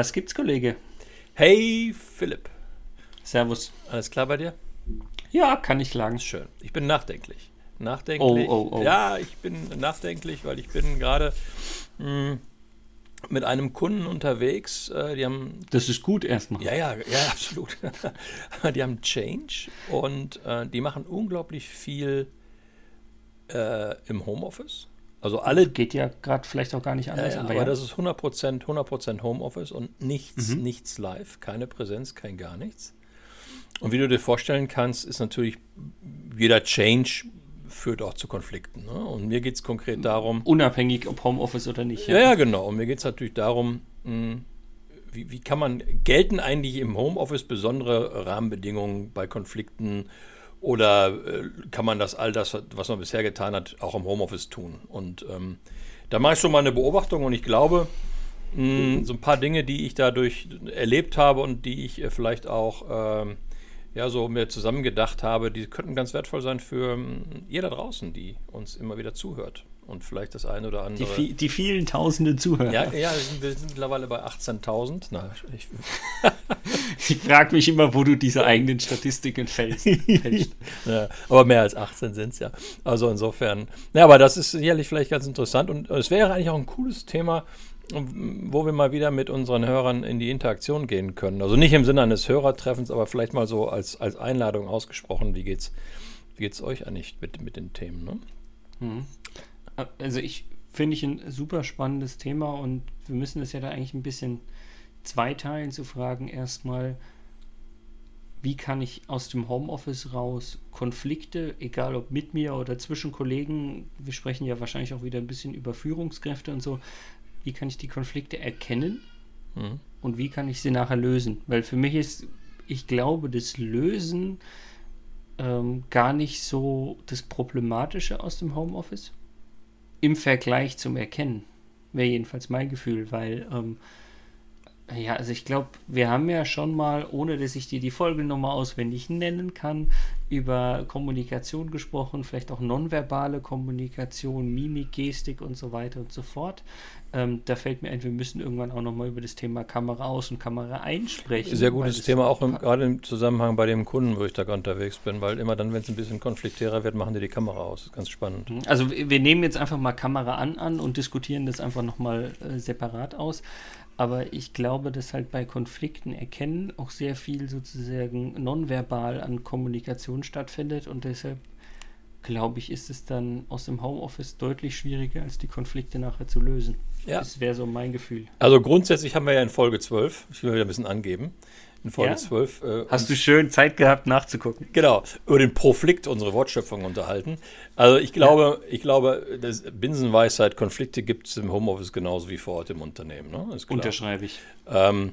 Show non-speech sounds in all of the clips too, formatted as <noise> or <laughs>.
Was gibt's, Kollege? Hey, Philipp. Servus. Alles klar bei dir? Ja, kann ich klagen. Schön. Ich bin nachdenklich. Nachdenklich. Oh, oh, oh. Ja, ich bin nachdenklich, weil ich bin gerade mh, mit einem Kunden unterwegs. Äh, die haben. Das ist gut erstmal. Ja, ja, ja, <laughs> absolut. <laughs> die haben Change und äh, die machen unglaublich viel äh, im Homeoffice. Also alle. Geht ja gerade vielleicht auch gar nicht anders. Ja, ja, aber, ja. das ist 100%, 100 Homeoffice und nichts, mhm. nichts live, keine Präsenz, kein gar nichts. Und wie du dir vorstellen kannst, ist natürlich jeder Change führt auch zu Konflikten. Ne? Und mir geht es konkret darum. Unabhängig ob Homeoffice oder nicht. Ja, ja, genau. Und mir geht es natürlich darum, mh, hm, wie, wie, kann man, gelten eigentlich im Homeoffice besondere Rahmenbedingungen bei Konflikten oder äh, kann man das all das, was man bisher getan hat, auch im Homeoffice tun? Und ähm, da mache ich schon mal eine Beobachtung und ich glaube, mh, hm, so ein paar Dinge, die ich dadurch erlebt habe und die ich äh, vielleicht auch äh, ja, so mir zusammen gedacht habe, die könnten ganz wertvoll sein für hm, jeder draußen, die uns immer wieder zuhört. Und vielleicht das eine oder andere. Die, die vielen tausenden Zuhörer. Ja, ja wir sind mittlerweile bei 18.000. ich, <laughs> ich frage mich immer, wo du diese eigenen Statistiken fällst. ja, aber mehr als 18 sind es ja. Also insofern. Ja, aber das ist sicherlich vielleicht ganz interessant. Und es wäre eigentlich auch ein cooles Thema, wo wir mal wieder mit unseren Hörern in die Interaktion gehen können. Also nicht im Sinne eines Hörertreffens, aber vielleicht mal so als, als Einladung ausgesprochen. Wie geht's, wie geht's euch eigentlich mit, mit den Themen? Ne? Mhm. Also ich finde ich ein super spannendes Thema und wir müssen es ja da eigentlich ein bisschen zweiteilen zu fragen. Erstmal, wie kann ich aus dem Homeoffice raus Konflikte, egal ob mit mir oder zwischen Kollegen, wir sprechen ja wahrscheinlich auch wieder ein bisschen über Führungskräfte und so, wie kann ich die Konflikte erkennen mhm. und wie kann ich sie nachher lösen? Weil für mich ist, ich glaube, das Lösen ähm, gar nicht so das Problematische aus dem Homeoffice im Vergleich zum Erkennen. Wäre jedenfalls mein Gefühl, weil ähm, ja, also ich glaube, wir haben ja schon mal, ohne dass ich dir die Folgenummer auswendig nennen kann, über Kommunikation gesprochen, vielleicht auch nonverbale Kommunikation, Mimik, Gestik und so weiter und so fort. Ähm, da fällt mir ein, wir müssen irgendwann auch nochmal über das Thema Kamera aus und Kamera einsprechen. Sehr gutes Thema, auch im, gerade im Zusammenhang bei dem Kunden, wo ich da unterwegs bin, weil immer dann, wenn es ein bisschen konfliktärer wird, machen die die Kamera aus. Das ist ganz spannend. Mhm. Also wir nehmen jetzt einfach mal Kamera an, an und diskutieren das einfach nochmal äh, separat aus. Aber ich glaube, dass halt bei Konflikten erkennen auch sehr viel sozusagen nonverbal an Kommunikation stattfindet und deshalb glaube ich, ist es dann aus dem Homeoffice deutlich schwieriger, als die Konflikte nachher zu lösen. Ja. Das wäre so mein Gefühl. Also grundsätzlich haben wir ja in Folge 12, ich will wieder ein bisschen angeben, in Folge ja? 12. Äh, Hast du schön Zeit gehabt nachzugucken. Genau, über den Proflikt, unsere Wortschöpfung unterhalten. Also ich glaube, ja. ich glaube, das Binsenweisheit, Konflikte gibt es im Homeoffice genauso wie vor Ort im Unternehmen. Ne? Unterschreibe ich. Ähm,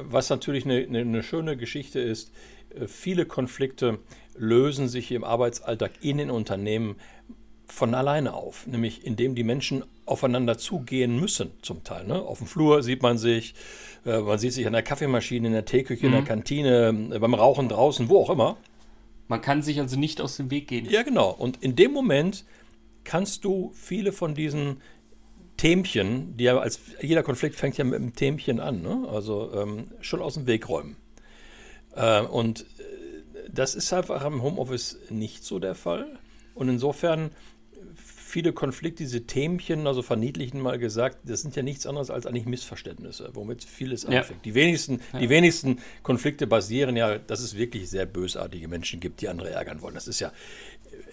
was natürlich eine, eine schöne Geschichte ist, äh, viele Konflikte lösen sich im Arbeitsalltag in den Unternehmen von alleine auf, nämlich indem die Menschen aufeinander zugehen müssen, zum Teil. Ne? Auf dem Flur sieht man sich, äh, man sieht sich an der Kaffeemaschine, in der Teeküche, mhm. in der mhm. Kantine, äh, beim Rauchen draußen, wo auch immer. Man kann sich also nicht aus dem Weg gehen. Ja, genau. Und in dem Moment kannst du viele von diesen Themchen, die ja als jeder Konflikt fängt ja mit einem Themchen an, ne? also ähm, schon aus dem Weg räumen. Äh, und äh, das ist einfach im Homeoffice nicht so der Fall. Und insofern viele Konflikte, diese Themchen, also verniedlichen mal gesagt, das sind ja nichts anderes als eigentlich Missverständnisse, womit vieles ja. anfängt. Die wenigsten, ja. die wenigsten Konflikte basieren ja, dass es wirklich sehr bösartige Menschen gibt, die andere ärgern wollen. Das ist ja,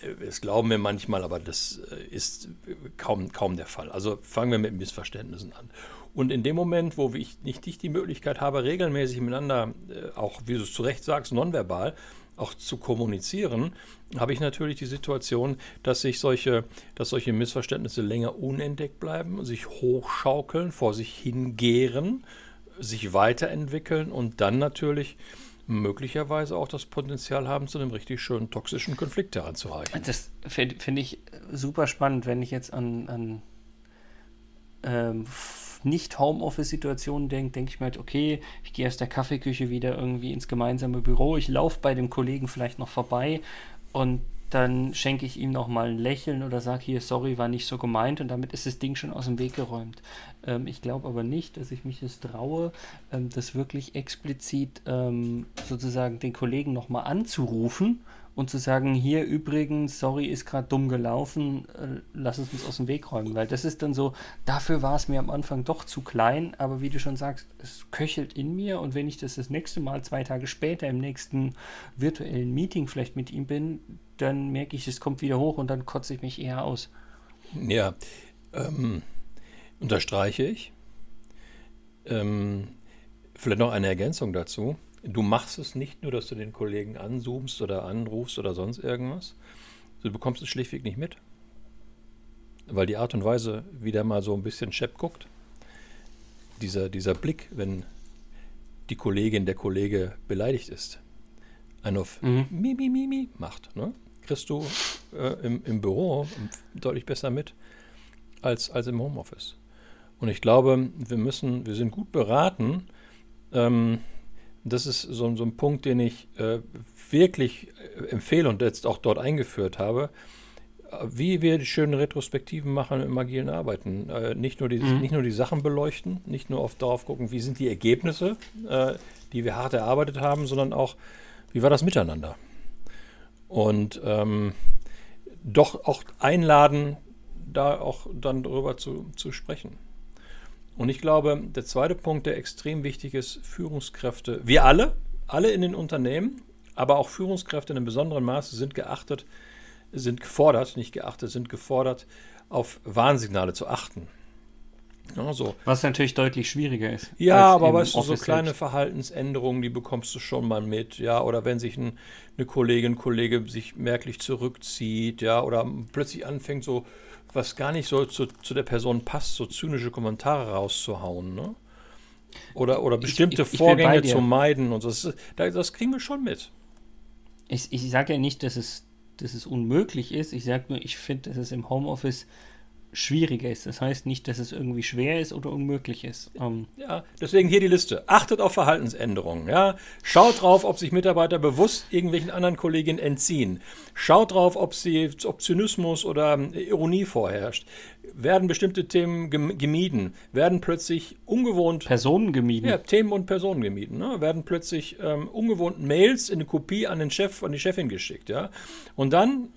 äh, das glauben wir manchmal, aber das äh, ist kaum, kaum der Fall. Also fangen wir mit Missverständnissen an. Und in dem Moment, wo ich nicht die Möglichkeit habe, regelmäßig miteinander, äh, auch wie du es zu Recht sagst, nonverbal, auch zu kommunizieren, habe ich natürlich die Situation, dass sich solche, dass solche Missverständnisse länger unentdeckt bleiben, sich hochschaukeln, vor sich hingären, sich weiterentwickeln und dann natürlich möglicherweise auch das Potenzial haben, zu einem richtig schönen toxischen Konflikt heranzureichen. Das finde find ich super spannend, wenn ich jetzt an, an ähm, nicht Homeoffice-Situationen denke, denke ich mir halt, okay, ich gehe aus der Kaffeeküche wieder irgendwie ins gemeinsame Büro, ich laufe bei dem Kollegen vielleicht noch vorbei und dann schenke ich ihm nochmal ein Lächeln oder sage hier, sorry, war nicht so gemeint und damit ist das Ding schon aus dem Weg geräumt. Ähm, ich glaube aber nicht, dass ich mich es traue, ähm, das wirklich explizit ähm, sozusagen den Kollegen nochmal anzurufen und zu sagen, hier übrigens, sorry, ist gerade dumm gelaufen, äh, lass es uns aus dem Weg räumen. Weil das ist dann so, dafür war es mir am Anfang doch zu klein, aber wie du schon sagst, es köchelt in mir und wenn ich das das nächste Mal, zwei Tage später im nächsten virtuellen Meeting vielleicht mit ihm bin, dann merke ich, es kommt wieder hoch und dann kotze ich mich eher aus. Ja, ähm, unterstreiche ich. Ähm, vielleicht noch eine Ergänzung dazu. Du machst es nicht nur, dass du den Kollegen anzoomst oder anrufst oder sonst irgendwas. Du bekommst es schlichtweg nicht mit. Weil die Art und Weise, wie der mal so ein bisschen schepp guckt, dieser, dieser Blick, wenn die Kollegin, der Kollege beleidigt ist, ein auf mhm. mi, mi, mi, mi macht, ne? Kriegst du äh, im, im Büro deutlich besser mit als, als im Homeoffice. Und ich glaube, wir müssen, wir sind gut beraten, ähm, das ist so, so ein Punkt, den ich äh, wirklich äh, empfehle und jetzt auch dort eingeführt habe, wie wir die schönen Retrospektiven machen im agilen Arbeiten. Äh, nicht, nur die, mhm. nicht nur die Sachen beleuchten, nicht nur oft darauf gucken, wie sind die Ergebnisse, äh, die wir hart erarbeitet haben, sondern auch, wie war das miteinander. Und ähm, doch auch einladen, da auch dann darüber zu, zu sprechen. Und ich glaube, der zweite Punkt, der extrem wichtig ist, Führungskräfte, wir alle, alle in den Unternehmen, aber auch Führungskräfte in einem besonderen Maße sind geachtet, sind gefordert, nicht geachtet, sind gefordert, auf Warnsignale zu achten. Ja, so. Was natürlich deutlich schwieriger ist. Ja, aber weißt du, so kleine selbst. Verhaltensänderungen, die bekommst du schon mal mit, ja, oder wenn sich ein, eine Kollegin, Kollege sich merklich zurückzieht, ja, oder plötzlich anfängt so was gar nicht so zu, zu der Person passt, so zynische Kommentare rauszuhauen, ne? Oder, oder bestimmte ich, ich, ich Vorgänge zu meiden und so. Das, das kriegen wir schon mit. Ich, ich sage ja nicht, dass es, dass es unmöglich ist. Ich sage nur, ich finde, dass es im Homeoffice schwieriger ist. Das heißt nicht, dass es irgendwie schwer ist oder unmöglich ist. Ähm ja, deswegen hier die Liste. Achtet auf Verhaltensänderungen. Ja? Schaut drauf, ob sich Mitarbeiter bewusst irgendwelchen anderen Kolleginnen entziehen. Schaut drauf, ob, sie, ob Zynismus oder Ironie vorherrscht. Werden bestimmte Themen gemieden? Werden plötzlich ungewohnt. Personen gemieden? Ja, Themen und Personen gemieden. Ne? Werden plötzlich ähm, ungewohnt Mails in eine Kopie an den Chef, an die Chefin geschickt. Ja? Und dann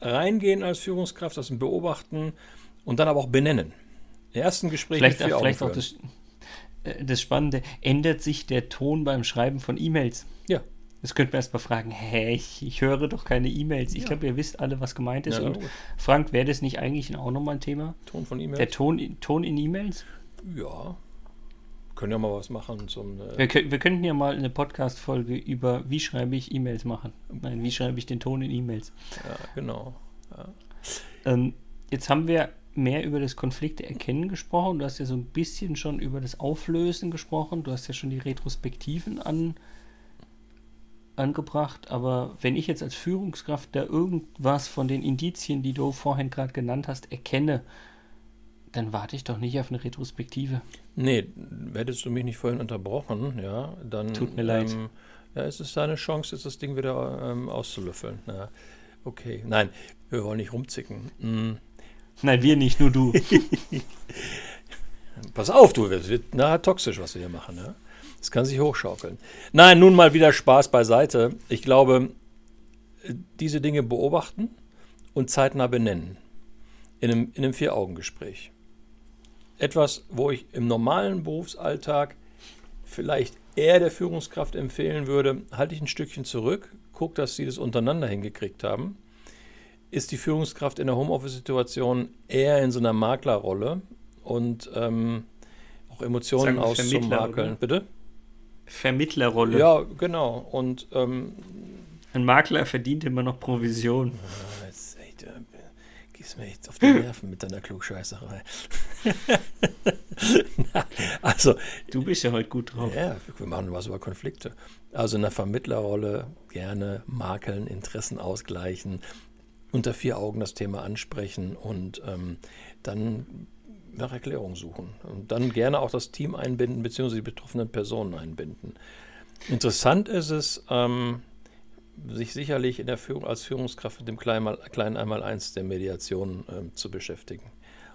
reingehen als Führungskraft, das beobachten und dann aber auch benennen. Im ersten Gespräch vielleicht, mit vielleicht auch das, äh, das Spannende, ändert sich der Ton beim Schreiben von E-Mails? Ja. Das könnte man erstmal fragen, hä, ich, ich, höre doch keine E-Mails. Ich ja. glaube, ihr wisst alle, was gemeint ist. Ja, und Frank, wäre das nicht eigentlich auch nochmal ein Thema? Ton von E-Mails? Der Ton, Ton in E-Mails? Ja, können ja mal was machen zum. Äh wir, wir, könnten ja mal eine Podcast-Folge über, wie schreibe ich E-Mails machen. Nein, wie schreibe ich den Ton in E-Mails. Ja, genau. Ja. Ähm, jetzt haben wir mehr über das Konflikte erkennen gesprochen. Du hast ja so ein bisschen schon über das Auflösen gesprochen. Du hast ja schon die Retrospektiven an, angebracht. Aber wenn ich jetzt als Führungskraft da irgendwas von den Indizien, die du vorhin gerade genannt hast, erkenne, dann warte ich doch nicht auf eine Retrospektive. Nee, hättest du mich nicht vorhin unterbrochen, ja, dann. Tut mir leid. Ja, es ist deine Chance, jetzt das Ding wieder ähm, auszulöffeln. Ja, okay. Nein, wir wollen nicht rumzicken. Mhm. Nein, wir nicht, nur du. <laughs> Pass auf, du, es wird nachher toxisch, was wir hier machen. Ja? Das kann sich hochschaukeln. Nein, nun mal wieder Spaß beiseite. Ich glaube, diese Dinge beobachten und zeitnah benennen. In einem, in einem Vier-Augen-Gespräch etwas, wo ich im normalen Berufsalltag vielleicht eher der Führungskraft empfehlen würde, halte ich ein Stückchen zurück, guck, dass sie das untereinander hingekriegt haben. Ist die Führungskraft in der Homeoffice-Situation eher in so einer Maklerrolle und ähm, auch Emotionen auszumakeln? Bitte? Vermittlerrolle. Ja, genau. Und ähm, ein Makler verdient immer noch Provision. Gehst mir echt auf die Nerven mit deiner Klugscheißerei. <laughs> also. Du bist ja heute gut drauf. Ja, wir machen was über Konflikte. Also in der Vermittlerrolle gerne Makeln, Interessen ausgleichen, unter vier Augen das Thema ansprechen und ähm, dann nach Erklärung suchen. Und dann gerne auch das Team einbinden, beziehungsweise die betroffenen Personen einbinden. Interessant ist es, ähm, sich sicherlich in der Führung als Führungskraft mit dem kleinen, kleinen Einmaleins der Mediation äh, zu beschäftigen.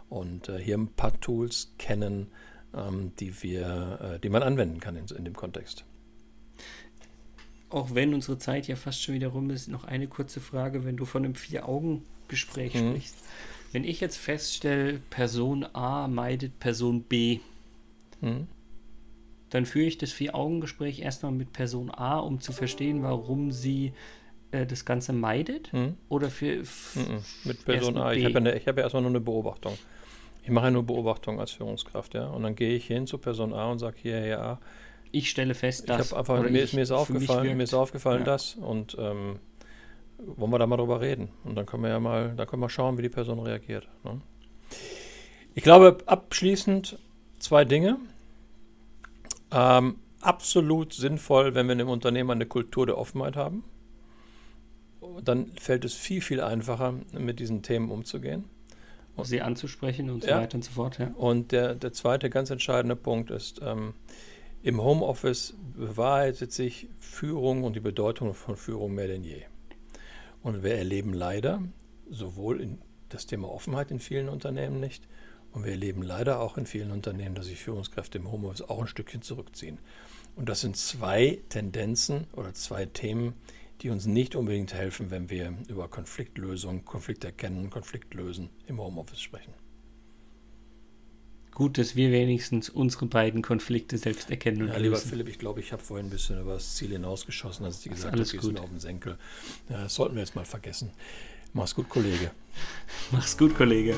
Und äh, hier ein paar Tools kennen, ähm, die, wir, äh, die man anwenden kann in, in dem Kontext. Auch wenn unsere Zeit ja fast schon wieder rum ist, noch eine kurze Frage, wenn du von einem Vier-Augen-Gespräch mhm. sprichst. Wenn ich jetzt feststelle, Person A meidet Person B, mhm. Dann führe ich das Vier-Augen-Gespräch erstmal mit Person A, um zu verstehen, warum sie äh, das Ganze meidet? Mhm. Oder für. Mhm. Mit Person A. Ich habe ja, hab ja erstmal nur eine Beobachtung. Ich mache ja nur Beobachtung als Führungskraft, ja. Und dann gehe ich hin zu Person A und sage hier, ja. Ich stelle fest, dass. Ich einfach, mir, ist, mir ist aufgefallen, mir ist aufgefallen, ja. das. Und ähm, wollen wir da mal drüber reden. Und dann können wir ja mal, da können wir schauen, wie die Person reagiert. Ne? Ich glaube, abschließend zwei Dinge. Ähm, absolut sinnvoll, wenn wir in einem Unternehmen eine Kultur der Offenheit haben. Dann fällt es viel, viel einfacher, mit diesen Themen umzugehen. Und, Sie anzusprechen und so ja. weiter und so fort. Ja. Und der, der zweite ganz entscheidende Punkt ist, ähm, im Homeoffice bewahrheitet sich Führung und die Bedeutung von Führung mehr denn je. Und wir erleben leider sowohl in das Thema Offenheit in vielen Unternehmen nicht und wir erleben leider auch in vielen Unternehmen, dass sich Führungskräfte im Homeoffice auch ein Stückchen zurückziehen. Und das sind zwei Tendenzen oder zwei Themen, die uns nicht unbedingt helfen, wenn wir über Konfliktlösung, Konflikterkennen, Konfliktlösen im Homeoffice sprechen. Gut, dass wir wenigstens unsere beiden Konflikte selbst erkennen und ja, lösen. Lieber Philipp, ich glaube, ich habe vorhin ein bisschen über das Ziel hinausgeschossen, als ich dir gesagt habe, wir sind auf den Senkel. Ja, das sollten wir jetzt mal vergessen. Mach's gut, Kollege. Mach's gut, Kollege.